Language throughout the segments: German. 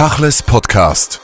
Tachles Podcast.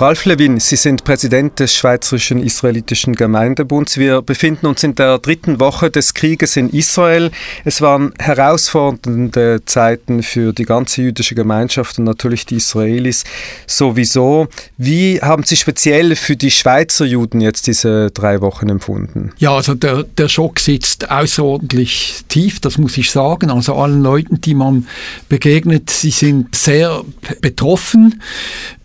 Ralf Levin, Sie sind Präsident des Schweizerischen Israelitischen Gemeindebunds. Wir befinden uns in der dritten Woche des Krieges in Israel. Es waren herausfordernde Zeiten für die ganze jüdische Gemeinschaft und natürlich die Israelis sowieso. Wie haben Sie speziell für die Schweizer Juden jetzt diese drei Wochen empfunden? Ja, also der, der Schock sitzt außerordentlich tief, das muss ich sagen. Also allen Leuten, die man begegnet, sie sind sehr betroffen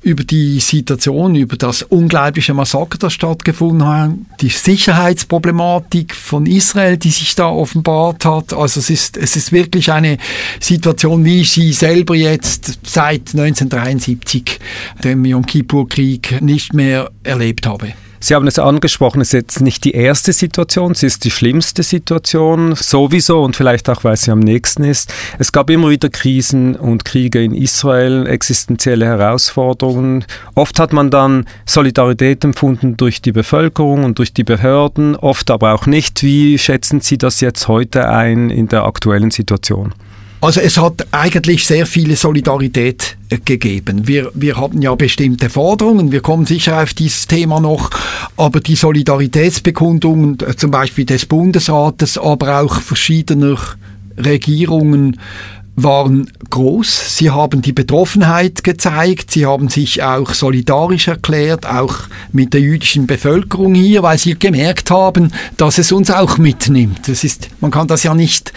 über die Situation, über das unglaubliche Massaker, das stattgefunden hat, die Sicherheitsproblematik von Israel, die sich da offenbart hat. Also es ist, es ist wirklich eine Situation, wie ich sie selber jetzt seit 1973, dem Yom Kippur-Krieg, nicht mehr erlebt habe. Sie haben es angesprochen, es ist jetzt nicht die erste Situation, es ist die schlimmste Situation, sowieso und vielleicht auch, weil sie am nächsten ist. Es gab immer wieder Krisen und Kriege in Israel, existenzielle Herausforderungen. Oft hat man dann Solidarität empfunden durch die Bevölkerung und durch die Behörden, oft aber auch nicht. Wie schätzen Sie das jetzt heute ein in der aktuellen Situation? Also es hat eigentlich sehr viele Solidarität äh, gegeben. Wir, wir hatten ja bestimmte Forderungen, wir kommen sicher auf dieses Thema noch, aber die Solidaritätsbekundungen äh, zum Beispiel des Bundesrates, aber auch verschiedener Regierungen waren groß. Sie haben die Betroffenheit gezeigt. Sie haben sich auch solidarisch erklärt, auch mit der jüdischen Bevölkerung hier, weil sie gemerkt haben, dass es uns auch mitnimmt. Das ist, man kann das ja nicht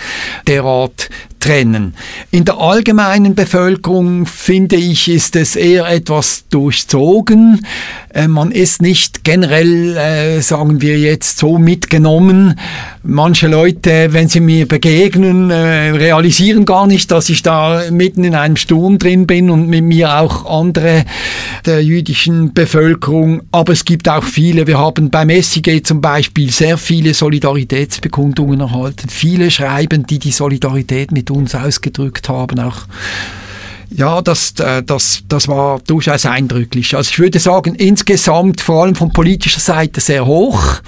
derart trennen. In der allgemeinen Bevölkerung finde ich, ist es eher etwas durchzogen. Äh, man ist nicht generell, äh, sagen wir jetzt, so mitgenommen. Manche Leute, wenn sie mir begegnen, äh, realisieren gar nicht, dass ich da mitten in einem Sturm drin bin und mit mir auch andere der jüdischen Bevölkerung. Aber es gibt auch viele. Wir haben beim SIG zum Beispiel sehr viele Solidaritätsbekundungen erhalten. Viele schreiben, die die Solidarität mit uns ausgedrückt haben, auch ja, das, äh, das, das war durchaus eindrücklich. Also ich würde sagen, insgesamt vor allem von politischer Seite sehr hoch,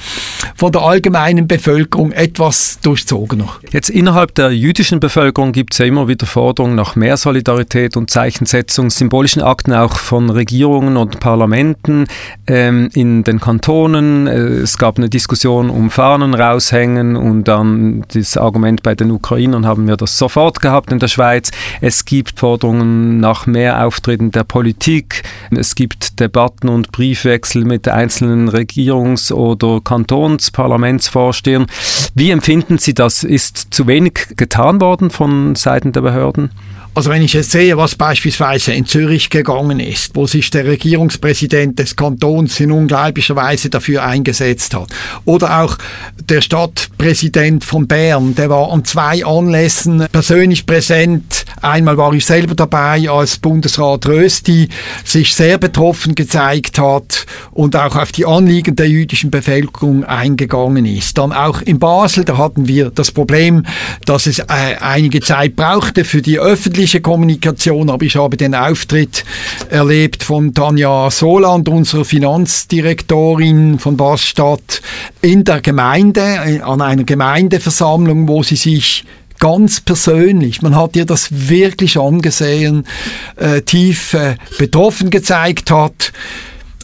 von der allgemeinen Bevölkerung etwas durchzogener. Jetzt innerhalb der jüdischen Bevölkerung gibt es ja immer wieder Forderungen nach mehr Solidarität und Zeichensetzung, symbolischen Akten auch von Regierungen und Parlamenten ähm, in den Kantonen. Äh, es gab eine Diskussion um Fahnen raushängen und dann das Argument bei den Ukrainern haben wir das sofort gehabt in der Schweiz. Es gibt Forderungen nach mehr Auftreten der Politik. Es gibt Debatten und Briefwechsel mit einzelnen Regierungs- oder Kantonsparlamentsvorstehern. Wie empfinden Sie das? Ist zu wenig getan worden von Seiten der Behörden? Also wenn ich jetzt sehe, was beispielsweise in Zürich gegangen ist, wo sich der Regierungspräsident des Kantons in unglaublicher Weise dafür eingesetzt hat, oder auch der Stadtpräsident von Bern, der war an zwei Anlässen persönlich präsent. Einmal war ich selber dabei, als Bundesrat Rösti sich sehr betroffen gezeigt hat und auch auf die Anliegen der jüdischen Bevölkerung eingegangen ist. Dann auch in Basel, da hatten wir das Problem, dass es äh, einige Zeit brauchte für die öffentliche politische Kommunikation, aber ich habe den Auftritt erlebt von Tanja Soland, unserer Finanzdirektorin von Basstadt, in der Gemeinde, äh, an einer Gemeindeversammlung, wo sie sich ganz persönlich. Man hat ihr das wirklich angesehen, äh, tief äh, betroffen gezeigt hat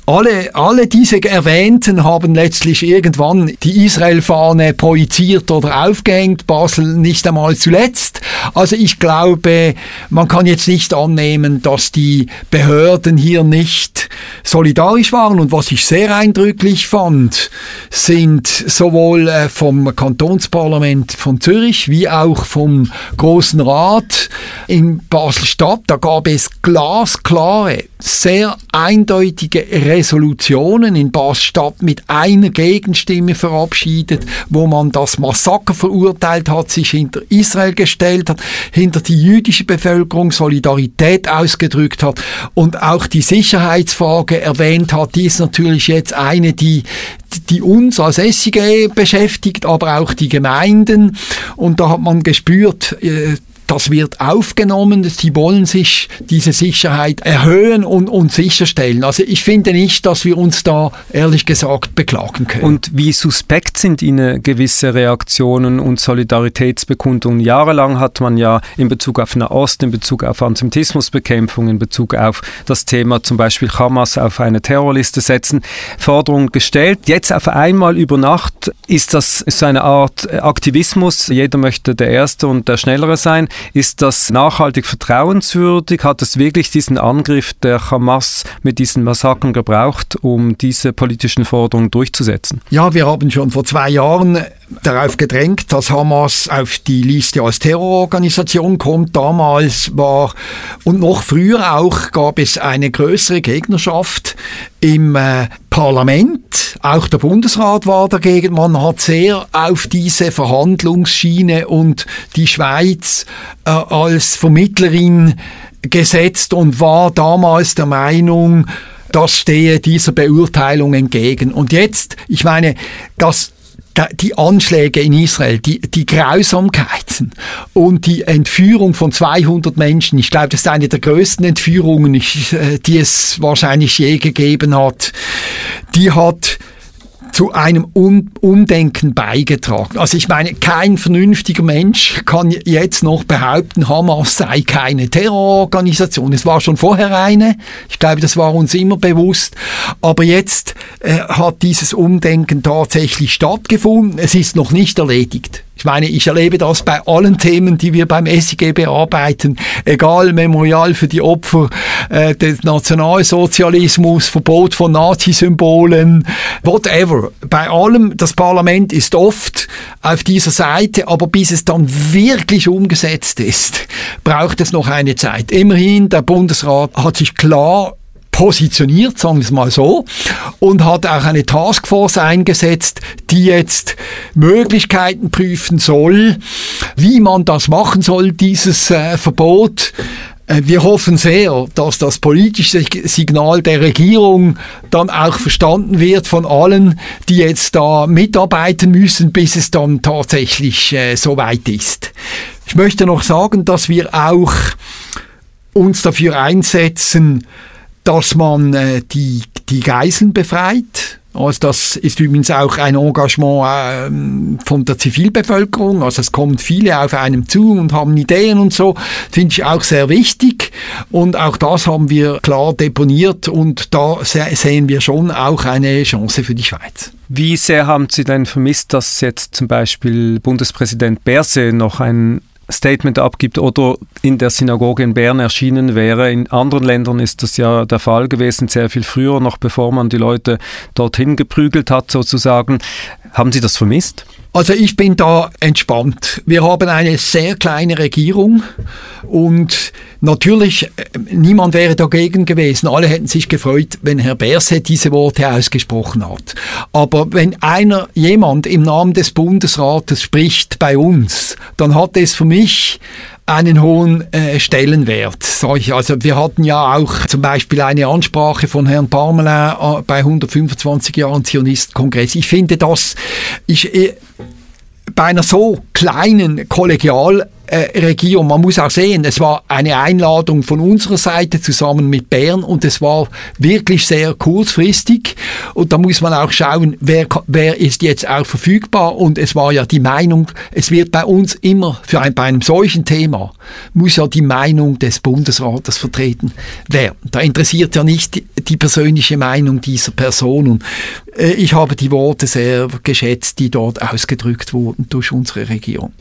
alle, alle diese Erwähnten haben letztlich irgendwann die Israel-Fahne projiziert oder aufgehängt, Basel nicht einmal zuletzt. Also ich glaube, man kann jetzt nicht annehmen, dass die Behörden hier nicht solidarisch waren. Und was ich sehr eindrücklich fand, sind sowohl äh, vom Kantonsparlament von Zürich wie auch vom Großen Rat in Basel-Stadt, da gab es glasklare, sehr eindeutige Resolutionen in Basel-Stadt mit einer Gegenstimme verabschiedet, wo man das Massaker verurteilt hat, sich hinter Israel gestellt hat, hinter die jüdische Bevölkerung Solidarität ausgedrückt hat und auch die Sicherheitsfrage erwähnt hat. Die ist natürlich jetzt eine, die die uns als SIG beschäftigt, aber auch die Gemeinden. Und da hat man gespürt, äh, das wird aufgenommen, sie wollen sich diese Sicherheit erhöhen und, und sicherstellen. Also ich finde nicht, dass wir uns da ehrlich gesagt beklagen können. Und wie suspekt sind Ihnen gewisse Reaktionen und Solidaritätsbekundungen? Jahrelang hat man ja in Bezug auf Nahost, in Bezug auf Antisemitismusbekämpfung, in Bezug auf das Thema zum Beispiel Hamas auf eine Terrorliste setzen, Forderungen gestellt. Jetzt auf einmal über Nacht ist das so eine Art Aktivismus. Jeder möchte der Erste und der Schnellere sein. Ist das nachhaltig vertrauenswürdig? Hat es wirklich diesen Angriff der Hamas mit diesen Massakern gebraucht, um diese politischen Forderungen durchzusetzen? Ja, wir haben schon vor zwei Jahren darauf gedrängt, dass Hamas auf die Liste als Terrororganisation kommt. Damals war und noch früher auch gab es eine größere Gegnerschaft im äh, Parlament. Auch der Bundesrat war dagegen. Man hat sehr auf diese Verhandlungsschiene und die Schweiz äh, als Vermittlerin gesetzt und war damals der Meinung, das stehe dieser Beurteilung entgegen. Und jetzt, ich meine, das die Anschläge in Israel, die, die Grausamkeiten und die Entführung von 200 Menschen, ich glaube, das ist eine der größten Entführungen, äh, die es wahrscheinlich je gegeben hat, die hat zu einem Umdenken beigetragen. Also ich meine, kein vernünftiger Mensch kann jetzt noch behaupten, Hamas sei keine Terrororganisation. Es war schon vorher eine. Ich glaube, das war uns immer bewusst. Aber jetzt äh, hat dieses Umdenken tatsächlich stattgefunden. Es ist noch nicht erledigt. Ich meine, ich erlebe das bei allen Themen, die wir beim SIG bearbeiten, egal Memorial für die Opfer äh, des Nationalsozialismus, Verbot von Nazisymbolen, whatever. Bei allem, das Parlament ist oft auf dieser Seite, aber bis es dann wirklich umgesetzt ist, braucht es noch eine Zeit. Immerhin, der Bundesrat hat sich klar positioniert, sagen wir es mal so, und hat auch eine Taskforce eingesetzt, die jetzt Möglichkeiten prüfen soll, wie man das machen soll, dieses äh, Verbot. Äh, wir hoffen sehr, dass das politische Signal der Regierung dann auch verstanden wird von allen, die jetzt da mitarbeiten müssen, bis es dann tatsächlich äh, soweit ist. Ich möchte noch sagen, dass wir auch uns dafür einsetzen, dass man äh, die, die Geiseln befreit. Also das ist übrigens auch ein Engagement äh, von der Zivilbevölkerung. Also es kommen viele auf einem zu und haben Ideen und so. Finde ich auch sehr wichtig. Und auch das haben wir klar deponiert und da sehen wir schon auch eine Chance für die Schweiz. Wie sehr haben Sie denn vermisst, dass jetzt zum Beispiel Bundespräsident Berse noch ein Statement abgibt oder in der Synagoge in Bern erschienen wäre. In anderen Ländern ist das ja der Fall gewesen, sehr viel früher, noch bevor man die Leute dorthin geprügelt hat sozusagen. Haben Sie das vermisst? Also ich bin da entspannt. Wir haben eine sehr kleine Regierung und natürlich, äh, niemand wäre dagegen gewesen. Alle hätten sich gefreut, wenn Herr Berse diese Worte ausgesprochen hat. Aber wenn einer, jemand im Namen des Bundesrates spricht bei uns, dann hat es für mich einen hohen äh, Stellenwert. Also wir hatten ja auch zum Beispiel eine Ansprache von Herrn Parmelin äh, bei 125 Jahren Zionistenkongress. Ich finde das, ich, äh, bei einer so kleinen Kollegial äh. Man muss auch sehen, es war eine Einladung von unserer Seite zusammen mit Bern und es war wirklich sehr kurzfristig und da muss man auch schauen, wer, wer ist jetzt auch verfügbar und es war ja die Meinung, es wird bei uns immer für ein, bei einem solchen Thema muss ja die Meinung des Bundesrates vertreten werden. Da interessiert ja nicht die, die persönliche Meinung dieser Person und äh, ich habe die Worte sehr geschätzt, die dort ausgedrückt wurden durch unsere Regierung.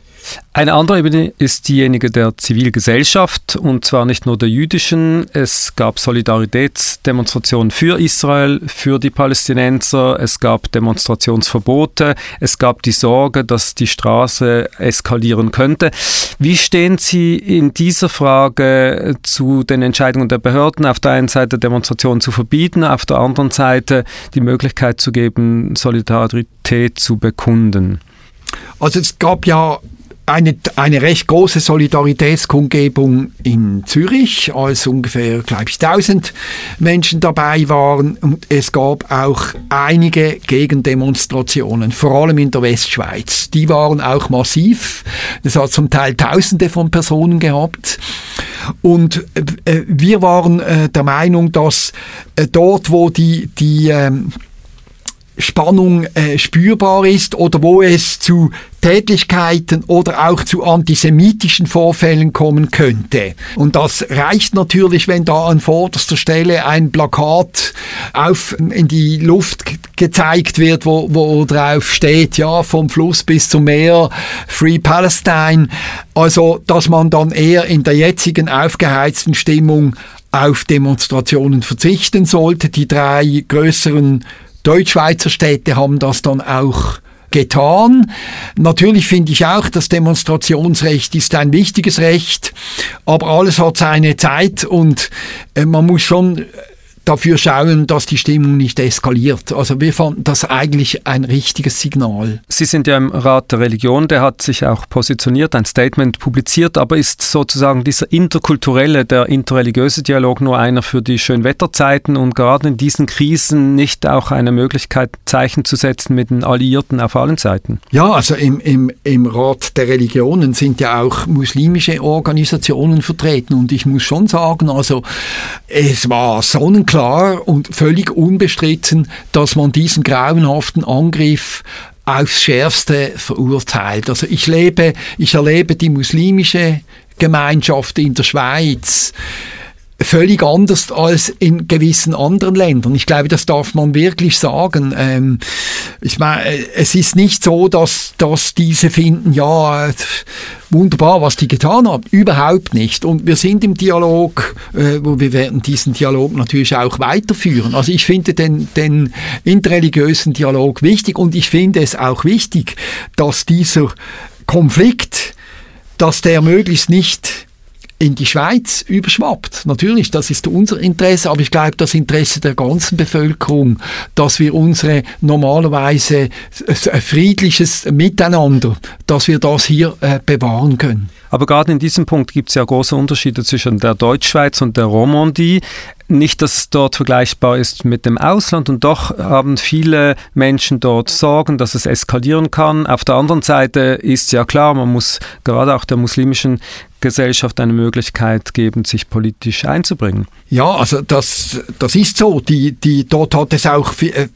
Eine andere Ebene ist diejenige der Zivilgesellschaft und zwar nicht nur der jüdischen. Es gab Solidaritätsdemonstrationen für Israel, für die Palästinenser, es gab Demonstrationsverbote, es gab die Sorge, dass die Straße eskalieren könnte. Wie stehen Sie in dieser Frage zu den Entscheidungen der Behörden, auf der einen Seite Demonstrationen zu verbieten, auf der anderen Seite die Möglichkeit zu geben, Solidarität zu bekunden? Also es gab ja eine, eine recht große Solidaritätskundgebung in Zürich, als ungefähr, glaube ich, 1000 Menschen dabei waren. Und es gab auch einige Gegendemonstrationen, vor allem in der Westschweiz. Die waren auch massiv. Es hat zum Teil Tausende von Personen gehabt. Und äh, wir waren äh, der Meinung, dass äh, dort, wo die, die ähm, Spannung äh, spürbar ist oder wo es zu Tätlichkeiten oder auch zu antisemitischen Vorfällen kommen könnte. Und das reicht natürlich, wenn da an vorderster Stelle ein Plakat auf, in die Luft gezeigt wird, wo, wo drauf steht, ja, vom Fluss bis zum Meer, Free Palestine. Also, dass man dann eher in der jetzigen aufgeheizten Stimmung auf Demonstrationen verzichten sollte. Die drei größeren Deutschschweizer Städte haben das dann auch getan. Natürlich finde ich auch, das Demonstrationsrecht ist ein wichtiges Recht, aber alles hat seine Zeit und äh, man muss schon dafür schauen, dass die Stimmung nicht eskaliert. Also wir fanden das eigentlich ein richtiges Signal. Sie sind ja im Rat der Religion, der hat sich auch positioniert, ein Statement publiziert, aber ist sozusagen dieser interkulturelle, der interreligiöse Dialog nur einer für die Schönwetterzeiten und gerade in diesen Krisen nicht auch eine Möglichkeit, Zeichen zu setzen mit den Alliierten auf allen Seiten? Ja, also im, im, im Rat der Religionen sind ja auch muslimische Organisationen vertreten und ich muss schon sagen, also es war sonnenklar, klar und völlig unbestritten, dass man diesen grauenhaften Angriff aufs Schärfste verurteilt. Also ich lebe, ich erlebe die muslimische Gemeinschaft in der Schweiz völlig anders als in gewissen anderen Ländern. Ich glaube, das darf man wirklich sagen. Ähm, ich meine, es ist nicht so, dass, dass diese finden, ja, wunderbar, was die getan haben. Überhaupt nicht. Und wir sind im Dialog, äh, wo wir werden diesen Dialog natürlich auch weiterführen. Also ich finde den, den interreligiösen Dialog wichtig und ich finde es auch wichtig, dass dieser Konflikt, dass der möglichst nicht in die Schweiz überschwappt. Natürlich, das ist unser Interesse, aber ich glaube, das Interesse der ganzen Bevölkerung, dass wir unsere normalerweise friedliches Miteinander, dass wir das hier äh, bewahren können. Aber gerade in diesem Punkt gibt es ja große Unterschiede zwischen der Deutschschweiz und der Romandie. Nicht, dass es dort vergleichbar ist mit dem Ausland und doch haben viele Menschen dort Sorgen, dass es eskalieren kann. Auf der anderen Seite ist ja klar, man muss gerade auch der muslimischen Gesellschaft eine Möglichkeit geben, sich politisch einzubringen. Ja, also das, das ist so. Die, die, dort hat es auch äh,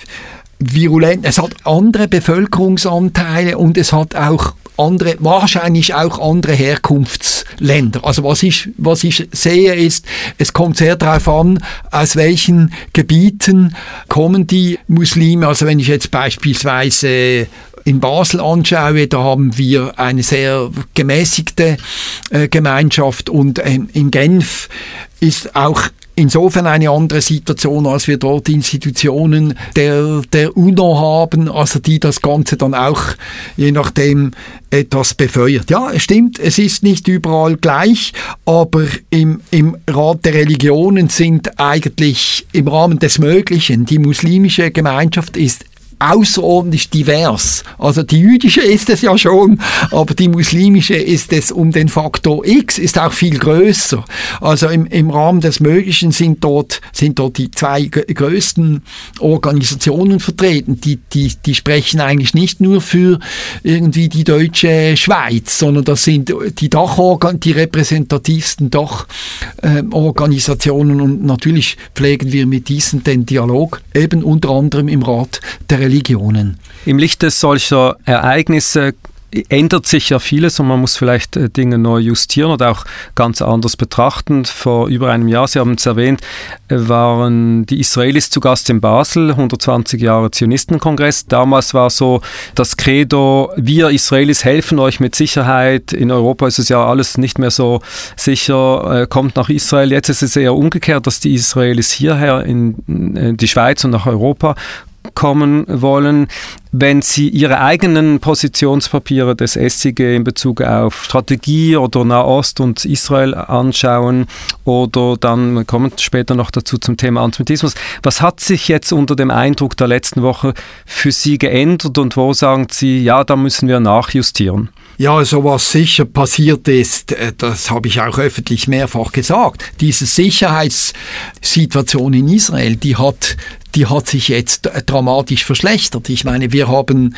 virulent, es hat andere Bevölkerungsanteile und es hat auch andere, wahrscheinlich auch andere Herkunftsländer. Also was ich, was ich sehe ist, es kommt sehr darauf an, aus welchen Gebieten kommen die Muslime. Also wenn ich jetzt beispielsweise in Basel anschaue, da haben wir eine sehr gemäßigte äh, Gemeinschaft und ähm, in Genf ist auch insofern eine andere Situation, als wir dort Institutionen der, der UNO haben, also die das Ganze dann auch je nachdem etwas befeuert. Ja, es stimmt, es ist nicht überall gleich, aber im, im Rat der Religionen sind eigentlich im Rahmen des Möglichen, die muslimische Gemeinschaft ist außerordentlich divers. Also die jüdische ist es ja schon, aber die muslimische ist es um den Faktor X, ist auch viel größer. Also im, im Rahmen des Möglichen sind dort, sind dort die zwei größten Organisationen vertreten. Die, die, die sprechen eigentlich nicht nur für irgendwie die deutsche Schweiz, sondern das sind die Dachorgan, die repräsentativsten Dachorganisationen äh, und natürlich pflegen wir mit diesen den Dialog, eben unter anderem im Rat der Religionen. Im Lichte solcher Ereignisse ändert sich ja vieles und man muss vielleicht äh, Dinge neu justieren oder auch ganz anders betrachten. Vor über einem Jahr, Sie haben es erwähnt, äh, waren die Israelis zu Gast in Basel, 120 Jahre Zionistenkongress. Damals war so das Credo, wir Israelis helfen euch mit Sicherheit. In Europa ist es ja alles nicht mehr so sicher, äh, kommt nach Israel. Jetzt ist es eher umgekehrt, dass die Israelis hierher in die Schweiz und nach Europa kommen wollen. Wenn Sie Ihre eigenen Positionspapiere des SIG in Bezug auf Strategie oder Nahost und Israel anschauen oder dann, kommen später noch dazu zum Thema Antisemitismus, was hat sich jetzt unter dem Eindruck der letzten Woche für Sie geändert und wo sagen Sie, ja, da müssen wir nachjustieren? Ja, also was sicher passiert ist, äh, das habe ich auch öffentlich mehrfach gesagt, diese Sicherheitssituation in Israel, die hat die hat sich jetzt dramatisch verschlechtert. Ich meine, wir haben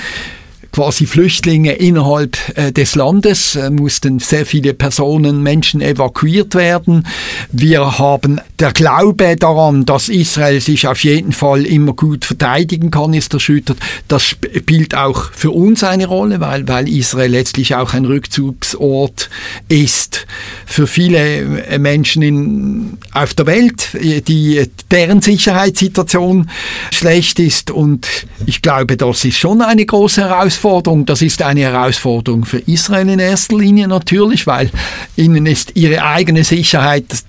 quasi Flüchtlinge innerhalb äh, des Landes, äh, mussten sehr viele Personen, Menschen evakuiert werden. Wir haben der Glaube daran, dass Israel sich auf jeden Fall immer gut verteidigen kann, ist erschüttert. Das spielt auch für uns eine Rolle, weil, weil Israel letztlich auch ein Rückzugsort ist für viele äh, Menschen in, auf der Welt, die, deren Sicherheitssituation schlecht ist. Und ich glaube, das ist schon eine große Herausforderung Herausforderung. Das ist eine Herausforderung für Israel in erster Linie natürlich, weil ihnen ist ihre eigene Sicherheit das,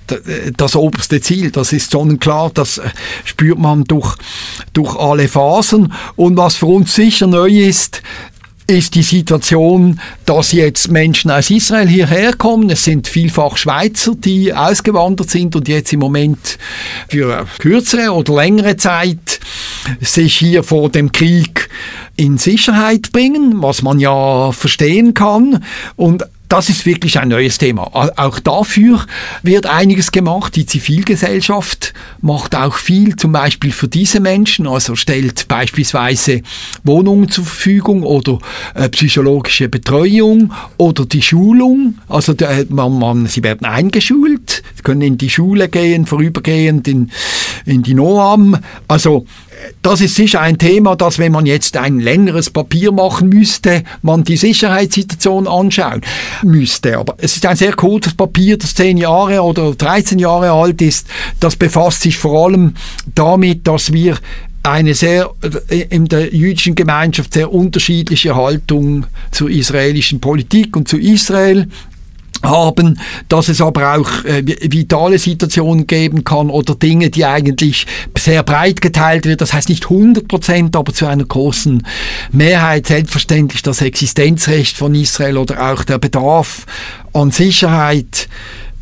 das oberste Ziel. Das ist sonnenklar, das spürt man durch, durch alle Phasen. Und was für uns sicher neu ist, ist die Situation, dass jetzt Menschen aus Israel hierher kommen. Es sind vielfach Schweizer, die ausgewandert sind und jetzt im Moment für kürzere oder längere Zeit sich hier vor dem Krieg in Sicherheit bringen, was man ja verstehen kann. Und das ist wirklich ein neues Thema. Auch dafür wird einiges gemacht. Die Zivilgesellschaft macht auch viel, zum Beispiel für diese Menschen, also stellt beispielsweise Wohnungen zur Verfügung oder äh, psychologische Betreuung oder die Schulung. Also der, man, man, sie werden eingeschult, können in die Schule gehen, vorübergehend in, in die Noam. Also das ist sicher ein Thema, dass wenn man jetzt ein längeres Papier machen müsste, man die Sicherheitssituation anschauen müsste. Aber es ist ein sehr kurzes Papier, das 10 Jahre oder 13 Jahre alt ist. Das befasst sich vor allem damit, dass wir eine sehr in der jüdischen Gemeinschaft sehr unterschiedliche Haltung zur israelischen Politik und zu Israel haben, dass es aber auch äh, vitale Situationen geben kann oder Dinge, die eigentlich sehr breit geteilt wird. Das heißt nicht 100 Prozent, aber zu einer großen Mehrheit. Selbstverständlich das Existenzrecht von Israel oder auch der Bedarf an Sicherheit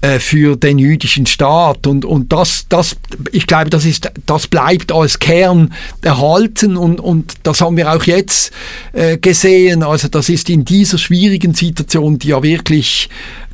äh, für den jüdischen Staat. Und und das das ich glaube das ist das bleibt als Kern erhalten und und das haben wir auch jetzt äh, gesehen. Also das ist in dieser schwierigen Situation die ja wirklich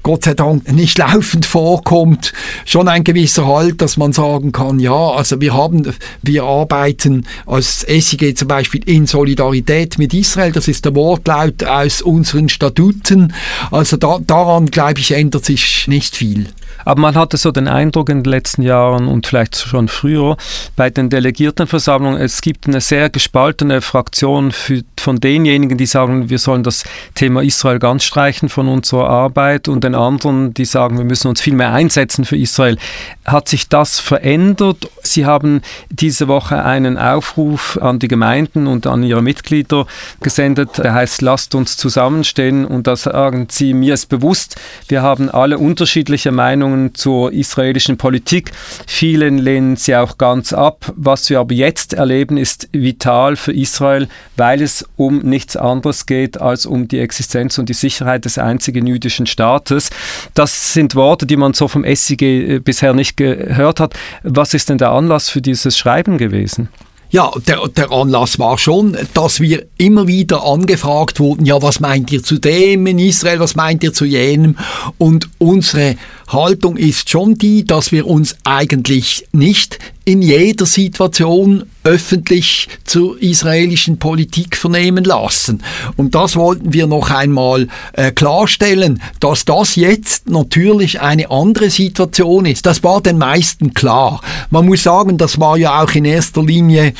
Gott sei Dank nicht laufend vorkommt, schon ein gewisser Halt, dass man sagen kann, ja, also wir haben, wir arbeiten als SIG zum Beispiel in Solidarität mit Israel, das ist der Wortlaut aus unseren Statuten. Also da, daran, glaube ich, ändert sich nicht viel. Aber man hatte so den Eindruck in den letzten Jahren und vielleicht schon früher bei den Delegiertenversammlungen, es gibt eine sehr gespaltene Fraktion für, von denjenigen, die sagen, wir sollen das Thema Israel ganz streichen von unserer Arbeit und den anderen, die sagen, wir müssen uns viel mehr einsetzen für Israel. Hat sich das verändert? Sie haben diese Woche einen Aufruf an die Gemeinden und an ihre Mitglieder gesendet, der heißt, lasst uns zusammenstehen und da sagen Sie, mir ist bewusst, wir haben alle unterschiedliche Meinungen Meinungen zur israelischen Politik. Vielen lehnen sie auch ganz ab. Was wir aber jetzt erleben, ist vital für Israel, weil es um nichts anderes geht als um die Existenz und die Sicherheit des einzigen jüdischen Staates. Das sind Worte, die man so vom SIG äh, bisher nicht gehört hat. Was ist denn der Anlass für dieses Schreiben gewesen? Ja, der, der Anlass war schon, dass wir immer wieder angefragt wurden, ja, was meint ihr zu dem in Israel, was meint ihr zu jenem? Und unsere Haltung ist schon die, dass wir uns eigentlich nicht in jeder Situation öffentlich zur israelischen Politik vernehmen lassen. Und das wollten wir noch einmal äh, klarstellen, dass das jetzt natürlich eine andere Situation ist. Das war den meisten klar. Man muss sagen, das war ja auch in erster Linie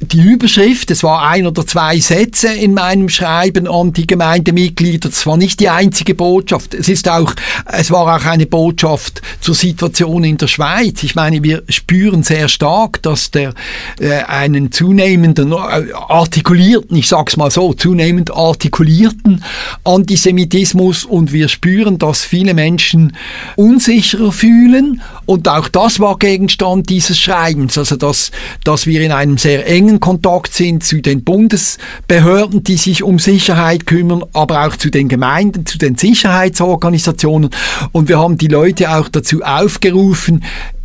die Überschrift, es war ein oder zwei Sätze in meinem Schreiben an die Gemeindemitglieder, das war nicht die einzige Botschaft. Es ist auch, es war auch ein eine Botschaft zur Situation in der Schweiz. Ich meine, wir spüren sehr stark, dass der äh, einen zunehmenden, äh, artikulierten, ich sag's mal so, zunehmend artikulierten Antisemitismus. Und wir spüren, dass viele Menschen unsicherer fühlen. Und auch das war Gegenstand dieses Schreibens, also dass, dass wir in einem sehr engen Kontakt sind zu den Bundesbehörden, die sich um Sicherheit kümmern, aber auch zu den Gemeinden, zu den Sicherheitsorganisationen. Und wir haben die Leute auch dazu aufgerufen,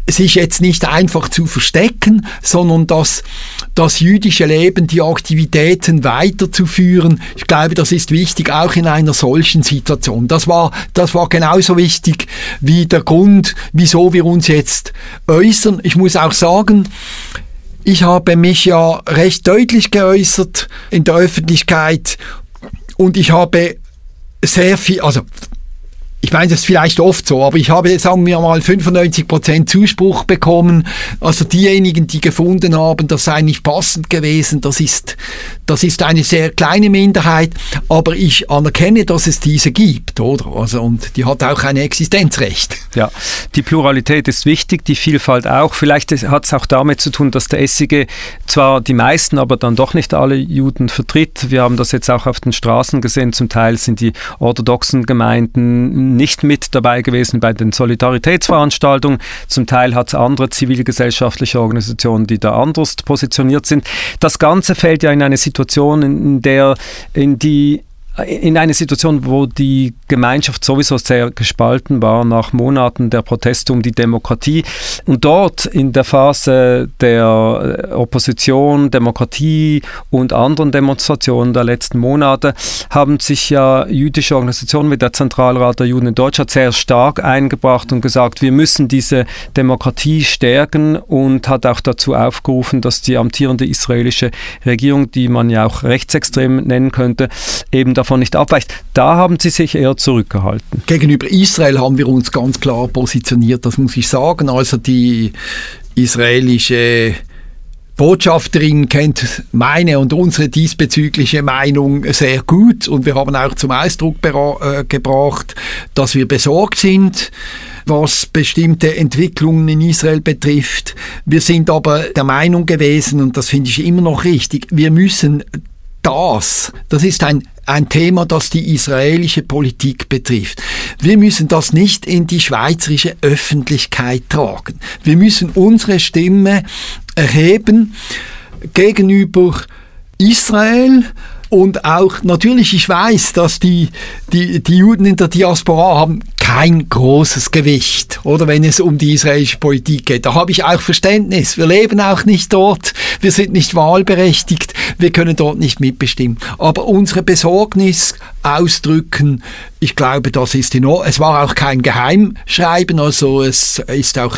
sich jetzt nicht einfach zu verstecken, sondern das, das jüdische Leben, die Aktivitäten weiterzuführen. Ich glaube, das ist wichtig, auch in einer solchen Situation. Das war, das war genauso wichtig wie der Grund, wieso wir uns jetzt äußern. Ich muss auch sagen, ich habe mich ja recht deutlich geäußert in der Öffentlichkeit und ich habe sehr viel, also ich meine, das ist vielleicht oft so, aber ich habe, sagen wir mal, 95% Zuspruch bekommen. Also diejenigen, die gefunden haben, das sei nicht passend gewesen, das ist, das ist eine sehr kleine Minderheit, aber ich anerkenne, dass es diese gibt, oder? Also, und die hat auch ein Existenzrecht. Ja, die Pluralität ist wichtig, die Vielfalt auch. Vielleicht hat es auch damit zu tun, dass der SIG zwar die meisten, aber dann doch nicht alle Juden vertritt. Wir haben das jetzt auch auf den Straßen gesehen. Zum Teil sind die orthodoxen Gemeinden nicht mit dabei gewesen bei den Solidaritätsveranstaltungen. Zum Teil hat es andere zivilgesellschaftliche Organisationen, die da anders positioniert sind. Das Ganze fällt ja in eine Situation, in der in die in eine Situation, wo die Gemeinschaft sowieso sehr gespalten war nach Monaten der Proteste um die Demokratie. Und dort in der Phase der Opposition, Demokratie und anderen Demonstrationen der letzten Monate haben sich ja jüdische Organisationen wie der Zentralrat der Juden in Deutschland sehr stark eingebracht und gesagt, wir müssen diese Demokratie stärken und hat auch dazu aufgerufen, dass die amtierende israelische Regierung, die man ja auch rechtsextrem nennen könnte, eben davon nicht abweicht. Da haben Sie sich eher zurückgehalten. Gegenüber Israel haben wir uns ganz klar positioniert, das muss ich sagen. Also die israelische Botschafterin kennt meine und unsere diesbezügliche Meinung sehr gut und wir haben auch zum Ausdruck äh, gebracht, dass wir besorgt sind was bestimmte Entwicklungen in Israel betrifft. Wir sind aber der Meinung gewesen, und das finde ich immer noch richtig, wir müssen das, das ist ein ein Thema, das die israelische Politik betrifft. Wir müssen das nicht in die schweizerische Öffentlichkeit tragen. Wir müssen unsere Stimme erheben gegenüber Israel und auch natürlich, ich weiß, dass die, die, die Juden in der Diaspora haben kein großes Gewicht, oder wenn es um die israelische Politik geht. Da habe ich auch Verständnis. Wir leben auch nicht dort, wir sind nicht wahlberechtigt, wir können dort nicht mitbestimmen. Aber unsere Besorgnis ausdrücken, ich glaube, das ist in Ordnung. Es war auch kein Geheimschreiben, also es ist auch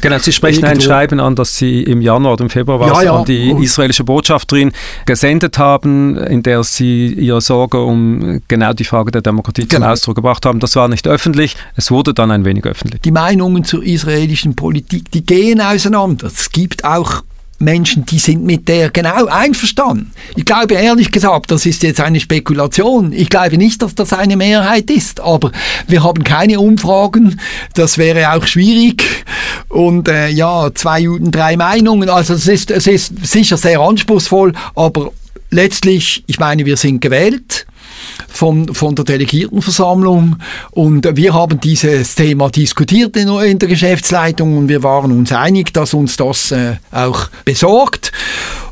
Genau, Sie sprechen ein Schreiben an, das Sie im Januar oder im Februar ja, ja. an die israelische Botschafterin gesendet haben, in der Sie Ihre Sorge um genau die Frage der Demokratie genau. zum Ausdruck gebracht haben. Das war nicht öffentlich, es wurde dann ein wenig öffentlich. Die Meinungen zur israelischen Politik, die gehen auseinander. Es gibt auch Menschen, die sind mit der genau einverstanden. Ich glaube ehrlich gesagt, das ist jetzt eine Spekulation. Ich glaube nicht, dass das eine Mehrheit ist, aber wir haben keine Umfragen. Das wäre auch schwierig. Und äh, ja, zwei Juden, drei Meinungen. Also es ist, es ist sicher sehr anspruchsvoll, aber letztlich, ich meine, wir sind gewählt von, von der Delegiertenversammlung und wir haben dieses Thema diskutiert in, in der Geschäftsleitung und wir waren uns einig, dass uns das äh, auch besorgt.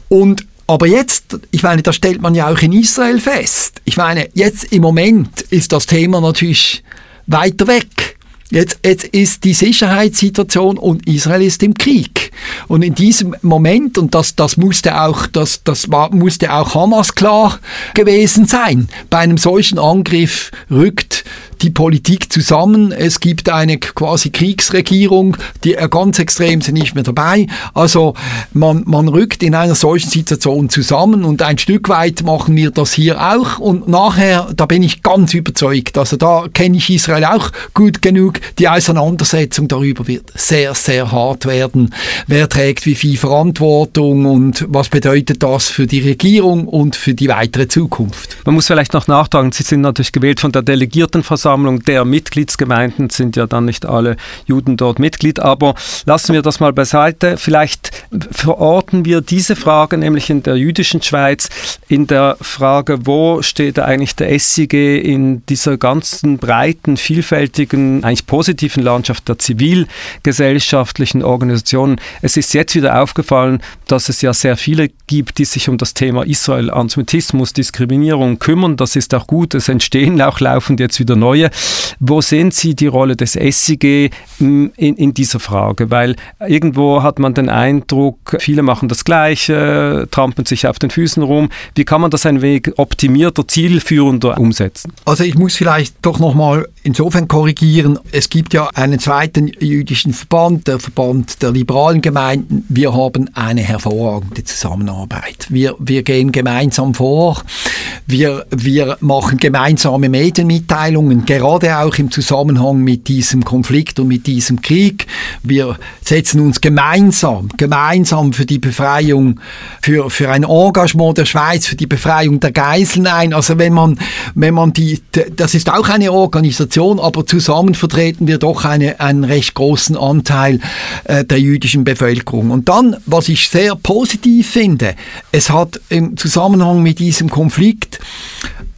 Und aber jetzt, ich meine, das stellt man ja auch in Israel fest. Ich meine, jetzt im Moment ist das Thema natürlich weiter weg. Jetzt, jetzt ist die Sicherheitssituation und Israel ist im Krieg. Und in diesem Moment, und das, das musste auch, das, das war, musste auch Hamas klar gewesen sein, bei einem solchen Angriff rückt die Politik zusammen. Es gibt eine quasi Kriegsregierung, die ganz extrem sind nicht mehr dabei. Also man, man rückt in einer solchen Situation zusammen und ein Stück weit machen wir das hier auch. Und nachher, da bin ich ganz überzeugt, also da kenne ich Israel auch gut genug, die Auseinandersetzung darüber wird sehr, sehr hart werden. Wer trägt wie viel Verantwortung und was bedeutet das für die Regierung und für die weitere Zukunft? Man muss vielleicht noch nachtragen, Sie sind natürlich gewählt von der Delegiertenversammlung Bundesversammlung der Mitgliedsgemeinden, sind ja dann nicht alle Juden dort Mitglied, aber lassen wir das mal beiseite. Vielleicht verorten wir diese Frage nämlich in der jüdischen Schweiz in der Frage, wo steht eigentlich der SIG in dieser ganzen breiten, vielfältigen, eigentlich positiven Landschaft der zivilgesellschaftlichen Organisationen. Es ist jetzt wieder aufgefallen, dass es ja sehr viele gibt, die sich um das Thema Israel, Antisemitismus, Diskriminierung kümmern. Das ist auch gut. Es entstehen auch laufend jetzt wieder neue. Wo sehen Sie die Rolle des SIG in, in dieser Frage? Weil irgendwo hat man den Eindruck, viele machen das Gleiche, trampeln sich auf den Füßen rum. Wie kann man das ein wenig optimierter, zielführender umsetzen? Also ich muss vielleicht doch nochmal insofern korrigieren. Es gibt ja einen zweiten jüdischen Verband, der Verband der liberalen Gemeinden. Wir haben eine hervorragende Zusammenarbeit. Wir, wir gehen gemeinsam vor. Wir, wir machen gemeinsame Medienmitteilungen, gerade auch im Zusammenhang mit diesem Konflikt und mit diesem Krieg. Wir setzen uns gemeinsam, gemeinsam für die Befreiung, für, für ein Engagement der Schweiz, für die Befreiung der Geiseln ein. Also wenn man, wenn man die, das ist auch eine Organisation, aber zusammen vertreten wir doch eine, einen recht großen Anteil äh, der jüdischen Bevölkerung. Und dann, was ich sehr positiv finde, es hat im Zusammenhang mit diesem Konflikt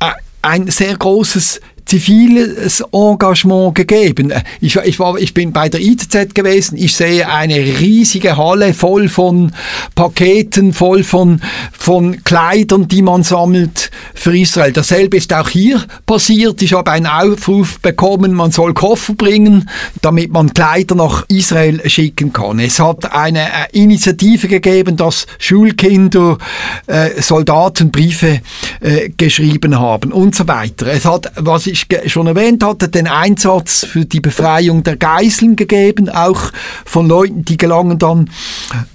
äh, ein sehr großes ziviles Engagement gegeben. Ich, ich, war, ich bin bei der ITZ gewesen, ich sehe eine riesige Halle voll von Paketen, voll von, von Kleidern, die man sammelt für Israel. Dasselbe ist auch hier passiert. Ich habe einen Aufruf bekommen, man soll Koffer bringen, damit man Kleider nach Israel schicken kann. Es hat eine äh, Initiative gegeben, dass Schulkinder äh, Soldaten Briefe äh, geschrieben haben und so weiter. Es hat, was ich ich schon erwähnt hatte, den Einsatz für die Befreiung der Geiseln gegeben, auch von Leuten, die gelangen dann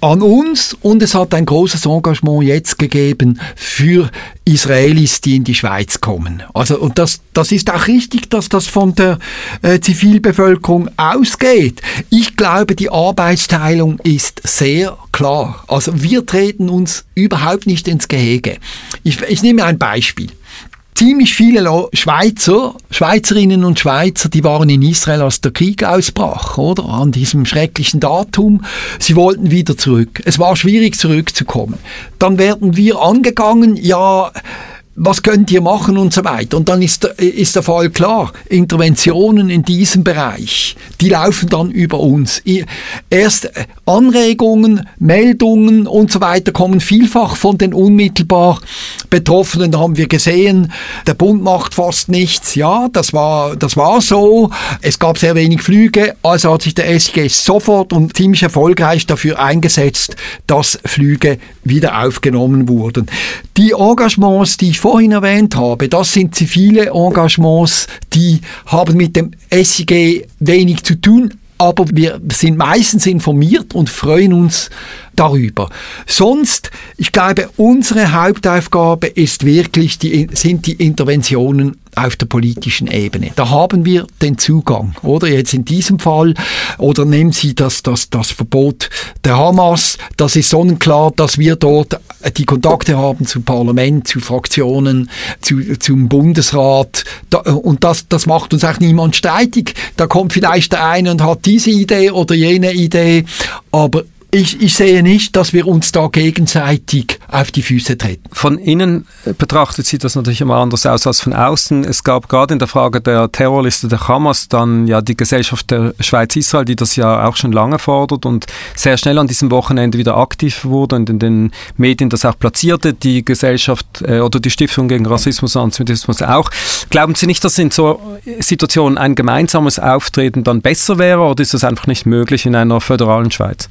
an uns. Und es hat ein großes Engagement jetzt gegeben für Israelis, die in die Schweiz kommen. Also, und das, das ist auch richtig, dass das von der äh, Zivilbevölkerung ausgeht. Ich glaube, die Arbeitsteilung ist sehr klar. Also wir treten uns überhaupt nicht ins Gehege. Ich, ich nehme ein Beispiel ziemlich viele Schweizer, Schweizerinnen und Schweizer, die waren in Israel, als der Krieg ausbrach, oder? An diesem schrecklichen Datum. Sie wollten wieder zurück. Es war schwierig zurückzukommen. Dann werden wir angegangen, ja, was könnt ihr machen und so weiter. Und dann ist, ist der Fall klar. Interventionen in diesem Bereich, die laufen dann über uns. Erst Anregungen, Meldungen und so weiter kommen vielfach von den unmittelbar Betroffenen. Da haben wir gesehen, der Bund macht fast nichts. Ja, das war, das war so. Es gab sehr wenig Flüge. Also hat sich der SG sofort und ziemlich erfolgreich dafür eingesetzt, dass Flüge wieder aufgenommen wurden. Die Engagements, die ich vorhin erwähnt habe, das sind zivile Engagements, die haben mit dem SIG wenig zu tun, aber wir sind meistens informiert und freuen uns darüber. Sonst, ich glaube, unsere Hauptaufgabe ist wirklich die, sind die Interventionen auf der politischen Ebene. Da haben wir den Zugang, oder jetzt in diesem Fall, oder nehmen Sie das, das, das Verbot der Hamas, das ist sonnenklar, dass wir dort die Kontakte haben zum Parlament, zu Fraktionen, zu, zum Bundesrat, da, und das, das macht uns auch niemand streitig. Da kommt vielleicht der eine und hat diese Idee oder jene Idee, aber ich, ich sehe nicht, dass wir uns da gegenseitig auf die Füße treten. Von innen betrachtet sieht das natürlich immer anders aus als von außen. Es gab gerade in der Frage der Terrorliste der Hamas dann ja die Gesellschaft der Schweiz-Israel, die das ja auch schon lange fordert und sehr schnell an diesem Wochenende wieder aktiv wurde und in den Medien das auch platzierte, die Gesellschaft äh, oder die Stiftung gegen Rassismus und Antisemitismus auch. Glauben Sie nicht, dass in so Situationen ein gemeinsames Auftreten dann besser wäre oder ist das einfach nicht möglich in einer föderalen Schweiz?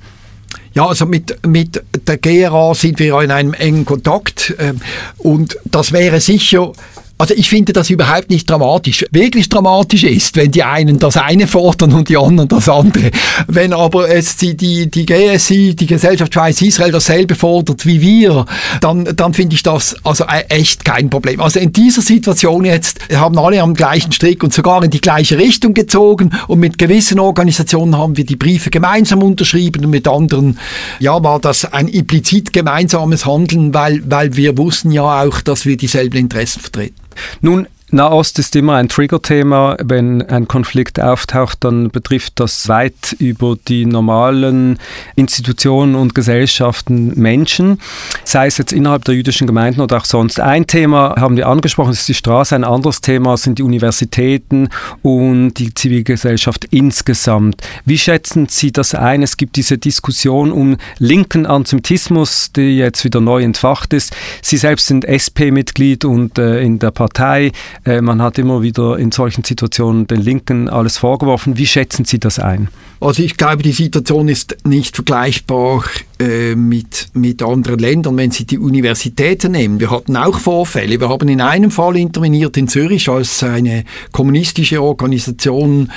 Ja, also mit, mit der GRA sind wir in einem engen Kontakt äh, und das wäre sicher also ich finde das überhaupt nicht dramatisch. Wirklich dramatisch ist, wenn die einen das eine fordern und die anderen das andere. Wenn aber es die, die, die GSI, die Gesellschaft Schweiz Israel dasselbe fordert wie wir, dann, dann finde ich das also e, echt kein Problem. Also in dieser Situation jetzt haben alle am gleichen Strick und sogar in die gleiche Richtung gezogen und mit gewissen Organisationen haben wir die Briefe gemeinsam unterschrieben und mit anderen, ja, war das ein implizit gemeinsames Handeln, weil, weil wir wussten ja auch, dass wir dieselben Interessen vertreten. Nun Nahost ist immer ein Triggerthema. Wenn ein Konflikt auftaucht, dann betrifft das weit über die normalen Institutionen und Gesellschaften Menschen, sei es jetzt innerhalb der jüdischen Gemeinden oder auch sonst. Ein Thema haben wir angesprochen, ist die Straße. Ein anderes Thema sind die Universitäten und die Zivilgesellschaft insgesamt. Wie schätzen Sie das ein? Es gibt diese Diskussion um linken Antisemitismus, die jetzt wieder neu entfacht ist. Sie selbst sind SP-Mitglied und äh, in der Partei. Äh, man hat immer wieder in solchen Situationen den Linken alles vorgeworfen. Wie schätzen Sie das ein? Also ich glaube, die Situation ist nicht vergleichbar äh, mit, mit anderen Ländern, wenn Sie die Universitäten nehmen. Wir hatten auch Vorfälle. Wir haben in einem Fall interveniert in Zürich, als eine kommunistische Organisation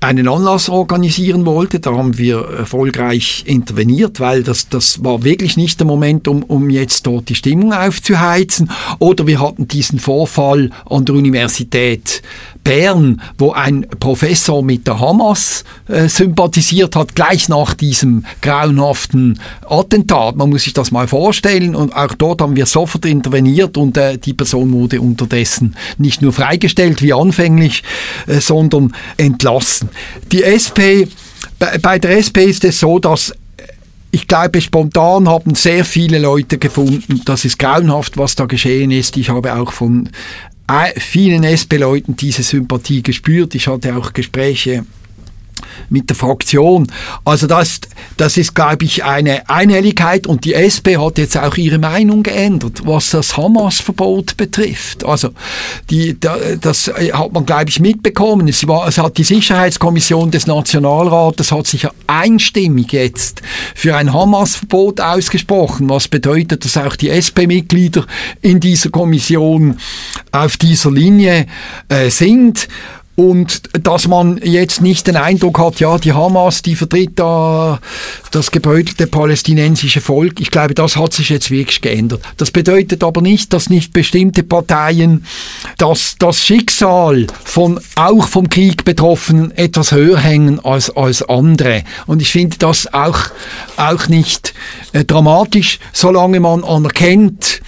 einen Anlass organisieren wollte. Da haben wir erfolgreich interveniert, weil das, das war wirklich nicht der Moment, um, um jetzt dort die Stimmung aufzuheizen. Oder wir hatten diesen Vorfall an der Universität Bern, wo ein Professor mit der Hamas äh, sympathisiert hat, gleich nach diesem grauenhaften Attentat. Man muss sich das mal vorstellen und auch dort haben wir sofort interveniert und äh, die Person wurde unterdessen nicht nur freigestellt wie anfänglich, äh, sondern entlassen. Die SP, bei, bei der SP ist es so, dass ich glaube, spontan haben sehr viele Leute gefunden, das ist grauenhaft, was da geschehen ist. Ich habe auch von vielen SP-Leuten diese Sympathie gespürt. Ich hatte auch Gespräche mit der Fraktion. Also das, das ist, glaube ich, eine Einhelligkeit und die SP hat jetzt auch ihre Meinung geändert, was das Hamas-Verbot betrifft. Also die, das hat man, glaube ich, mitbekommen. Es, war, es hat die Sicherheitskommission des Nationalrates hat sich einstimmig jetzt für ein Hamas-Verbot ausgesprochen, was bedeutet, dass auch die SP-Mitglieder in dieser Kommission auf dieser Linie äh, sind und dass man jetzt nicht den Eindruck hat, ja, die Hamas, die vertritt da das gebeutelte palästinensische Volk. Ich glaube, das hat sich jetzt wirklich geändert. Das bedeutet aber nicht, dass nicht bestimmte Parteien das, das Schicksal von auch vom Krieg Betroffenen etwas höher hängen als, als andere. Und ich finde das auch, auch nicht äh, dramatisch, solange man anerkennt,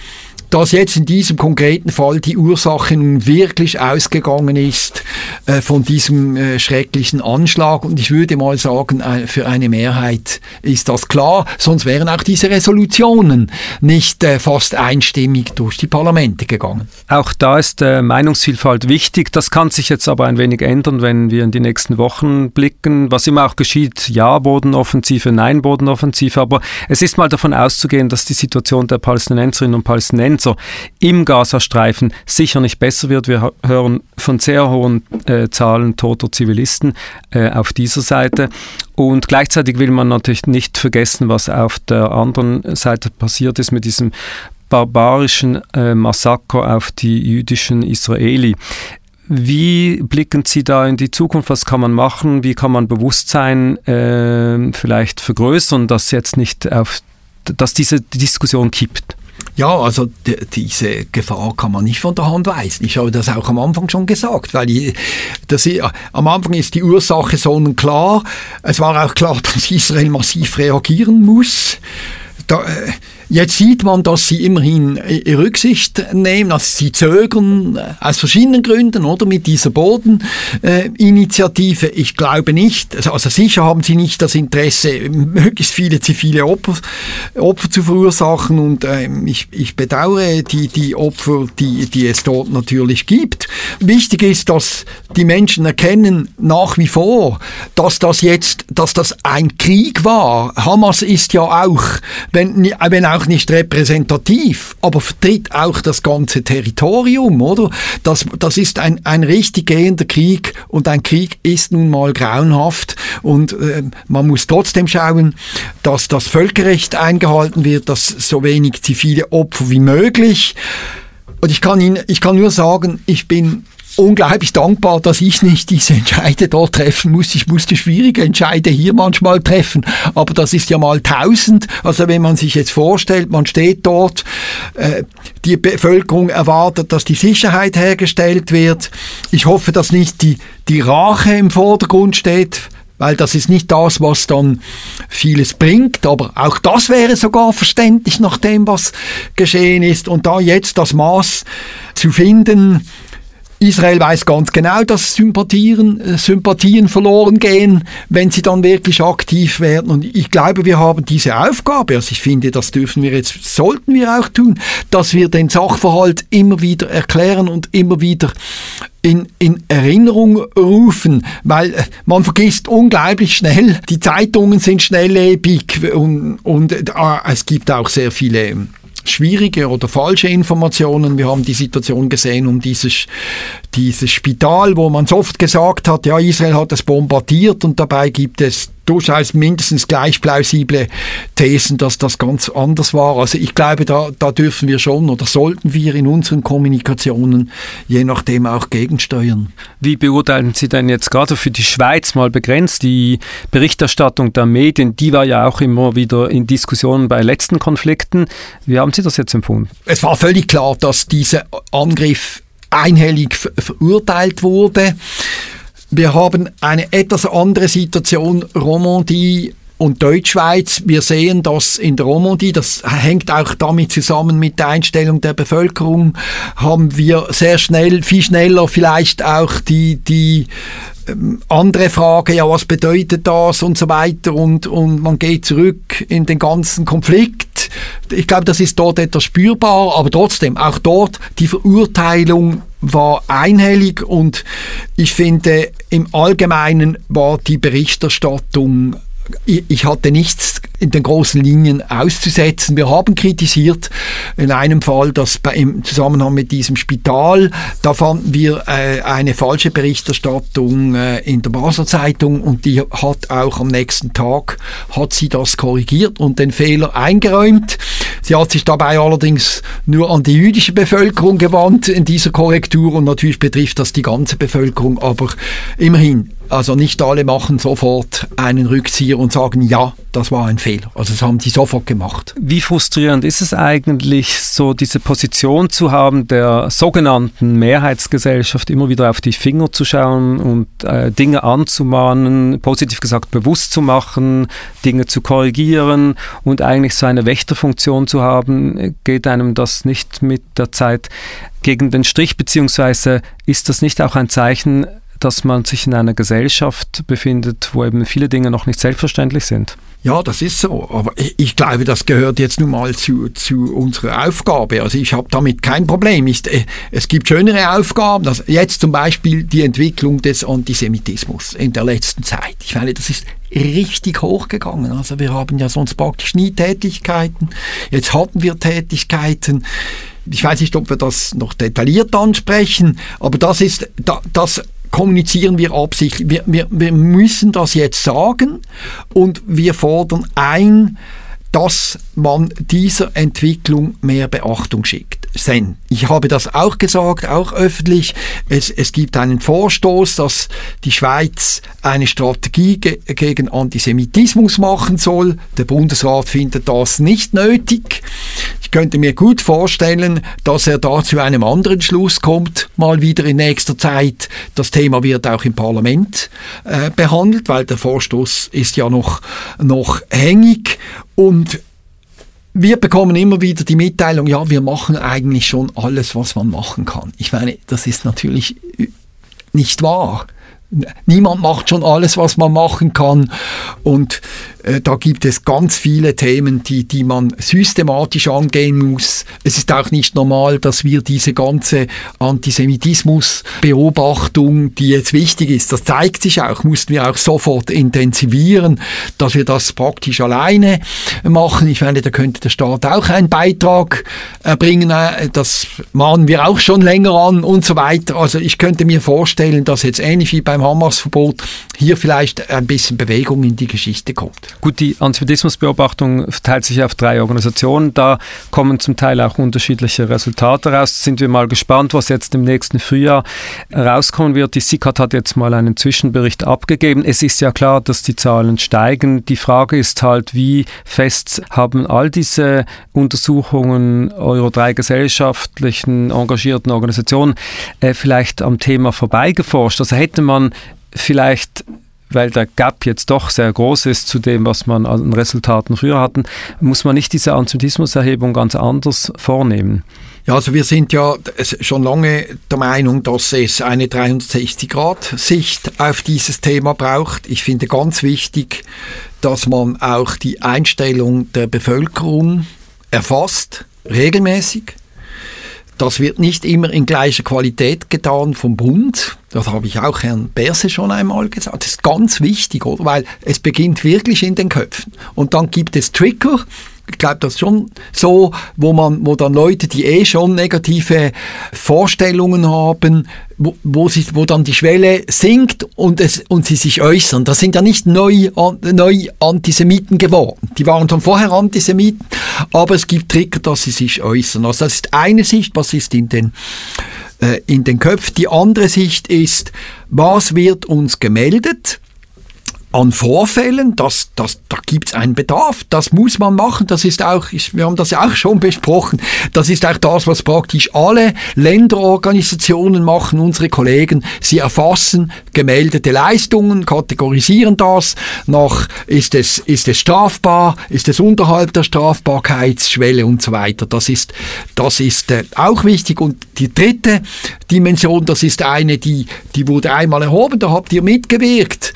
dass jetzt in diesem konkreten Fall die Ursache nun wirklich ausgegangen ist äh, von diesem äh, schrecklichen Anschlag. Und ich würde mal sagen, äh, für eine Mehrheit ist das klar, sonst wären auch diese Resolutionen nicht äh, fast einstimmig durch die Parlamente gegangen. Auch da ist äh, Meinungsvielfalt wichtig. Das kann sich jetzt aber ein wenig ändern, wenn wir in die nächsten Wochen blicken. Was immer auch geschieht, ja, Bodenoffensive, nein, Bodenoffensive. Aber es ist mal davon auszugehen, dass die Situation der Palästinenserinnen und Palästinenser Panzer im Gazastreifen sicher nicht besser wird. Wir hören von sehr hohen äh, Zahlen toter Zivilisten äh, auf dieser Seite. Und gleichzeitig will man natürlich nicht vergessen, was auf der anderen Seite passiert ist mit diesem barbarischen äh, Massaker auf die jüdischen Israeli. Wie blicken Sie da in die Zukunft? Was kann man machen? Wie kann man Bewusstsein äh, vielleicht vergrößern, dass jetzt nicht auf, dass diese Diskussion kippt? Ja, also diese Gefahr kann man nicht von der Hand weisen. Ich habe das auch am Anfang schon gesagt, weil ich, das, am Anfang ist die Ursache sonnenklar. Es war auch klar, dass Israel massiv reagieren muss. Da, äh, Jetzt sieht man, dass sie immerhin äh, Rücksicht nehmen, also sie zögern äh, aus verschiedenen Gründen, oder, mit dieser Bodeninitiative. Äh, ich glaube nicht, also, sicher haben sie nicht das Interesse, möglichst viele zivile Opfer, Opfer zu verursachen und ähm, ich, ich bedauere die, die Opfer, die, die es dort natürlich gibt. Wichtig ist, dass die Menschen erkennen nach wie vor, dass das jetzt, dass das ein Krieg war. Hamas ist ja auch, wenn, wenn auch auch nicht repräsentativ, aber vertritt auch das ganze Territorium, oder? Das, das ist ein, ein richtig gehender Krieg und ein Krieg ist nun mal grauenhaft und äh, man muss trotzdem schauen, dass das Völkerrecht eingehalten wird, dass so wenig zivile Opfer wie möglich. Und ich kann Ihnen, ich kann nur sagen, ich bin unglaublich dankbar, dass ich nicht diese Entscheide dort treffen muss. Ich musste schwierige Entscheide hier manchmal treffen, aber das ist ja mal tausend. Also wenn man sich jetzt vorstellt, man steht dort, äh, die Bevölkerung erwartet, dass die Sicherheit hergestellt wird. Ich hoffe, dass nicht die, die Rache im Vordergrund steht, weil das ist nicht das, was dann vieles bringt, aber auch das wäre sogar verständlich nach dem, was geschehen ist. Und da jetzt das Maß zu finden, Israel weiß ganz genau, dass Sympathien, äh, Sympathien verloren gehen, wenn sie dann wirklich aktiv werden. Und ich glaube, wir haben diese Aufgabe, also ich finde, das dürfen wir jetzt, sollten wir auch tun, dass wir den Sachverhalt immer wieder erklären und immer wieder in, in Erinnerung rufen, weil äh, man vergisst unglaublich schnell, die Zeitungen sind schnelllebig und, und äh, es gibt auch sehr viele schwierige oder falsche Informationen. Wir haben die Situation gesehen um dieses, dieses Spital, wo man so oft gesagt hat, ja, Israel hat es bombardiert und dabei gibt es durchaus mindestens gleich plausible Thesen, dass das ganz anders war. Also ich glaube, da, da dürfen wir schon oder sollten wir in unseren Kommunikationen je nachdem auch gegensteuern. Wie beurteilen Sie denn jetzt gerade für die Schweiz mal begrenzt die Berichterstattung der Medien? Die war ja auch immer wieder in Diskussionen bei letzten Konflikten. Wie haben Sie das jetzt empfunden? Es war völlig klar, dass dieser Angriff einhellig verurteilt wurde. Wir haben eine etwas andere Situation. Romandie und Deutschschweiz. Wir sehen das in der Romandie, das hängt auch damit zusammen mit der Einstellung der Bevölkerung, haben wir sehr schnell, viel schneller vielleicht auch die, die ähm, andere Frage, ja, was bedeutet das und so weiter und, und man geht zurück in den ganzen Konflikt. Ich glaube, das ist dort etwas spürbar, aber trotzdem, auch dort die Verurteilung war einhellig und ich finde, im Allgemeinen war die Berichterstattung ich hatte nichts in den großen Linien auszusetzen. Wir haben kritisiert in einem Fall, dass im Zusammenhang mit diesem Spital, da fanden wir äh, eine falsche Berichterstattung äh, in der Basler Zeitung und die hat auch am nächsten Tag hat sie das korrigiert und den Fehler eingeräumt. Sie hat sich dabei allerdings nur an die jüdische Bevölkerung gewandt in dieser Korrektur und natürlich betrifft das die ganze Bevölkerung, aber immerhin also nicht alle machen sofort einen Rückzieher und sagen, ja, das war ein Fehler. Also das haben sie sofort gemacht. Wie frustrierend ist es eigentlich, so diese Position zu haben, der sogenannten Mehrheitsgesellschaft immer wieder auf die Finger zu schauen und äh, Dinge anzumahnen, positiv gesagt bewusst zu machen, Dinge zu korrigieren und eigentlich so eine Wächterfunktion zu haben, geht einem das nicht mit der Zeit gegen den Strich, beziehungsweise ist das nicht auch ein Zeichen, dass man sich in einer Gesellschaft befindet, wo eben viele Dinge noch nicht selbstverständlich sind. Ja, das ist so. Aber ich glaube, das gehört jetzt nun mal zu, zu unserer Aufgabe. Also ich habe damit kein Problem. Ich, äh, es gibt schönere Aufgaben. Also jetzt zum Beispiel die Entwicklung des Antisemitismus in der letzten Zeit. Ich meine, das ist richtig hochgegangen. Also wir haben ja sonst praktisch nie Tätigkeiten. Jetzt hatten wir Tätigkeiten. Ich weiß nicht, ob wir das noch detailliert ansprechen, aber das ist, das kommunizieren wir absichtlich. Wir, wir, wir müssen das jetzt sagen und wir fordern ein, dass man dieser Entwicklung mehr Beachtung schickt. Sen. Ich habe das auch gesagt, auch öffentlich. Es, es gibt einen Vorstoß, dass die Schweiz eine Strategie ge gegen Antisemitismus machen soll. Der Bundesrat findet das nicht nötig. Ich könnte mir gut vorstellen, dass er da zu einem anderen Schluss kommt, mal wieder in nächster Zeit. Das Thema wird auch im Parlament äh, behandelt, weil der Vorstoß ist ja noch, noch hängig und wir bekommen immer wieder die Mitteilung, ja, wir machen eigentlich schon alles, was man machen kann. Ich meine, das ist natürlich nicht wahr. Niemand macht schon alles, was man machen kann. Und da gibt es ganz viele Themen, die, die man systematisch angehen muss. Es ist auch nicht normal, dass wir diese ganze Antisemitismus-Beobachtung, die jetzt wichtig ist, das zeigt sich auch, mussten wir auch sofort intensivieren, dass wir das praktisch alleine machen. Ich meine, da könnte der Staat auch einen Beitrag erbringen. Äh, das mahnen wir auch schon länger an und so weiter. Also ich könnte mir vorstellen, dass jetzt ähnlich wie beim Hamas-Verbot hier vielleicht ein bisschen Bewegung in die Geschichte kommt. Gut, die Antisemitismusbeobachtung verteilt sich auf drei Organisationen. Da kommen zum Teil auch unterschiedliche Resultate raus. Sind wir mal gespannt, was jetzt im nächsten Frühjahr rauskommen wird. Die SICAT hat jetzt mal einen Zwischenbericht abgegeben. Es ist ja klar, dass die Zahlen steigen. Die Frage ist halt, wie fest haben all diese Untersuchungen eurer drei gesellschaftlichen engagierten Organisationen äh, vielleicht am Thema vorbeigeforscht? Also hätte man vielleicht weil der Gap jetzt doch sehr groß ist zu dem, was man an Resultaten früher hatten, muss man nicht diese Antisemitismuserhebung ganz anders vornehmen. Ja, also wir sind ja schon lange der Meinung, dass es eine 360-Grad-Sicht auf dieses Thema braucht. Ich finde ganz wichtig, dass man auch die Einstellung der Bevölkerung erfasst, regelmäßig. Das wird nicht immer in gleicher Qualität getan vom Bund. Das habe ich auch Herrn Berse schon einmal gesagt. Das ist ganz wichtig, oder? Weil es beginnt wirklich in den Köpfen. Und dann gibt es Trigger, ich glaube, das ist schon so, wo man, wo dann Leute, die eh schon negative Vorstellungen haben, wo, wo, sie, wo dann die Schwelle sinkt und, es, und sie sich äußern. Das sind ja nicht neu, neu Antisemiten geworden. Die waren schon vorher Antisemiten, aber es gibt Trigger, dass sie sich äußern. Also das ist eine Sicht, was ist in den, äh, in den Köpfen. Die andere Sicht ist, was wird uns gemeldet? An Vorfällen, das, das, da gibt es einen Bedarf, das muss man machen, das ist auch, wir haben das ja auch schon besprochen, das ist auch das, was praktisch alle Länderorganisationen machen, unsere Kollegen, sie erfassen gemeldete Leistungen, kategorisieren das nach, ist es, ist es strafbar, ist es unterhalb der Strafbarkeitsschwelle und so weiter, das ist, das ist äh, auch wichtig. Und die dritte Dimension, das ist eine, die, die wurde einmal erhoben, da habt ihr mitgewirkt,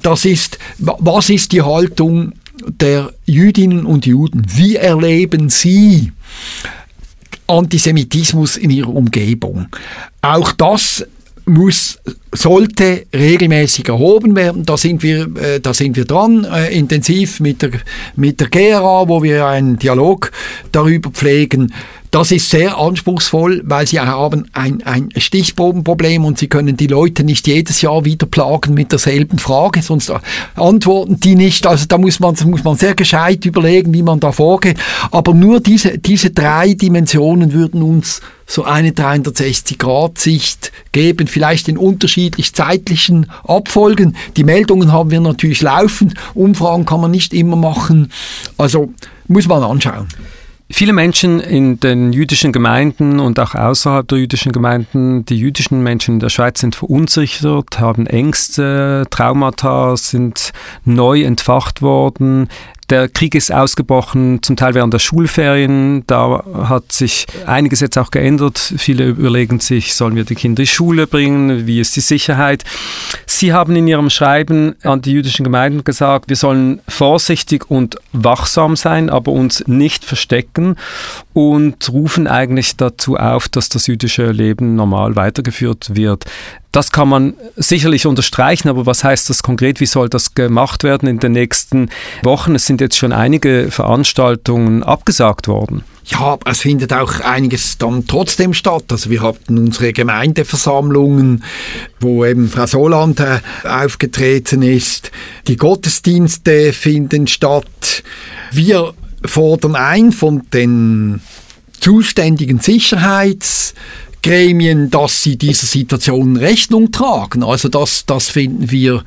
das ist ist, was ist die Haltung der Jüdinnen und Juden? Wie erleben sie Antisemitismus in ihrer Umgebung? Auch das muss, sollte regelmäßig erhoben werden. Da sind wir, äh, da sind wir dran, äh, intensiv mit der, mit der GRA, wo wir einen Dialog darüber pflegen. Das ist sehr anspruchsvoll, weil sie haben ein, ein Stichprobenproblem und sie können die Leute nicht jedes Jahr wieder plagen mit derselben Frage, sonst antworten die nicht. Also da muss man, muss man sehr gescheit überlegen, wie man da vorgeht. Aber nur diese, diese drei Dimensionen würden uns so eine 360-Grad-Sicht geben, vielleicht in unterschiedlich zeitlichen Abfolgen. Die Meldungen haben wir natürlich laufend, Umfragen kann man nicht immer machen. Also muss man anschauen. Viele Menschen in den jüdischen Gemeinden und auch außerhalb der jüdischen Gemeinden, die jüdischen Menschen in der Schweiz sind verunsichert, haben Ängste, Traumata sind neu entfacht worden. Der Krieg ist ausgebrochen, zum Teil während der Schulferien. Da hat sich einiges jetzt auch geändert. Viele überlegen sich, sollen wir die Kinder in die Schule bringen? Wie ist die Sicherheit? Sie haben in Ihrem Schreiben an die jüdischen Gemeinden gesagt, wir sollen vorsichtig und wachsam sein, aber uns nicht verstecken und rufen eigentlich dazu auf, dass das jüdische Leben normal weitergeführt wird. Das kann man sicherlich unterstreichen, aber was heißt das konkret? Wie soll das gemacht werden in den nächsten Wochen? Es sind jetzt schon einige Veranstaltungen abgesagt worden. Ja, es findet auch einiges dann trotzdem statt. Also wir hatten unsere Gemeindeversammlungen, wo eben Frau Soland äh, aufgetreten ist. Die Gottesdienste finden statt. Wir fordern ein von den zuständigen Sicherheits- Gremien, dass sie dieser Situation Rechnung tragen. Also das, das finden wir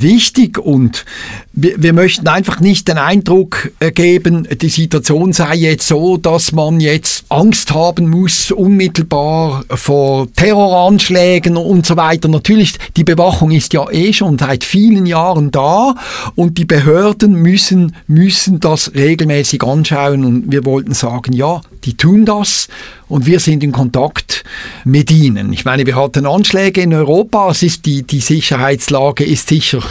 wichtig und wir, wir möchten einfach nicht den Eindruck äh, geben, die Situation sei jetzt so, dass man jetzt Angst haben muss, unmittelbar vor Terroranschlägen und so weiter. Natürlich, die Bewachung ist ja eh schon seit vielen Jahren da und die Behörden müssen, müssen das regelmäßig anschauen und wir wollten sagen, ja, die tun das und wir sind in Kontakt mit ihnen. Ich meine, wir hatten Anschläge in Europa, es ist die, die Sicherheitslage ist sicher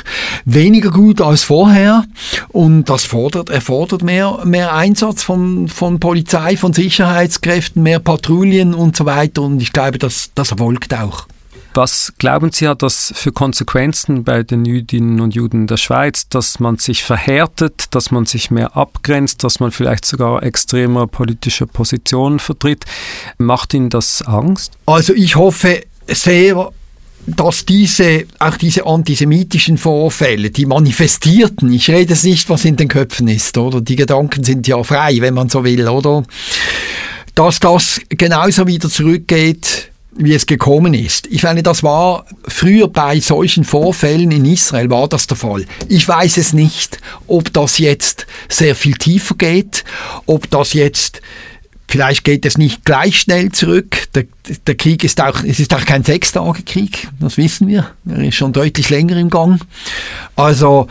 weniger gut als vorher und das fordert, erfordert mehr, mehr Einsatz von, von Polizei, von Sicherheitskräften, mehr Patrouillen und so weiter und ich glaube, das, das erfolgt auch. Was glauben Sie, hat das für Konsequenzen bei den Jüdinnen und Juden der Schweiz, dass man sich verhärtet, dass man sich mehr abgrenzt, dass man vielleicht sogar extremer politischer Positionen vertritt? Macht Ihnen das Angst? Also ich hoffe sehr, dass diese, auch diese antisemitischen Vorfälle, die manifestierten, ich rede es nicht, was in den Köpfen ist, oder? Die Gedanken sind ja frei, wenn man so will, oder? Dass das genauso wieder zurückgeht wie es gekommen ist. Ich meine, das war früher bei solchen Vorfällen in Israel war das der Fall. Ich weiß es nicht, ob das jetzt sehr viel tiefer geht, ob das jetzt Vielleicht geht es nicht gleich schnell zurück. Der, der Krieg ist auch, es ist auch kein Sechstagekrieg, das wissen wir. Er ist schon deutlich länger im Gang. Also,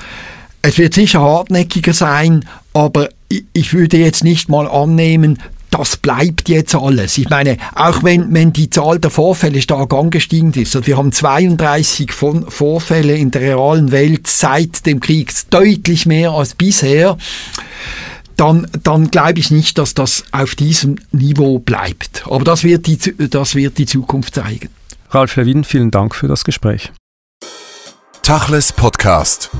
es wird sicher hartnäckiger sein, aber ich würde jetzt nicht mal annehmen, das bleibt jetzt alles. Ich meine, auch wenn, wenn die Zahl der Vorfälle stark angestiegen ist, und wir haben 32 von Vorfälle in der realen Welt seit dem Krieg, deutlich mehr als bisher, dann, dann glaube ich nicht, dass das auf diesem Niveau bleibt. Aber das wird die, das wird die Zukunft zeigen. Ralf Lewin, vielen Dank für das Gespräch. Tachles Podcast.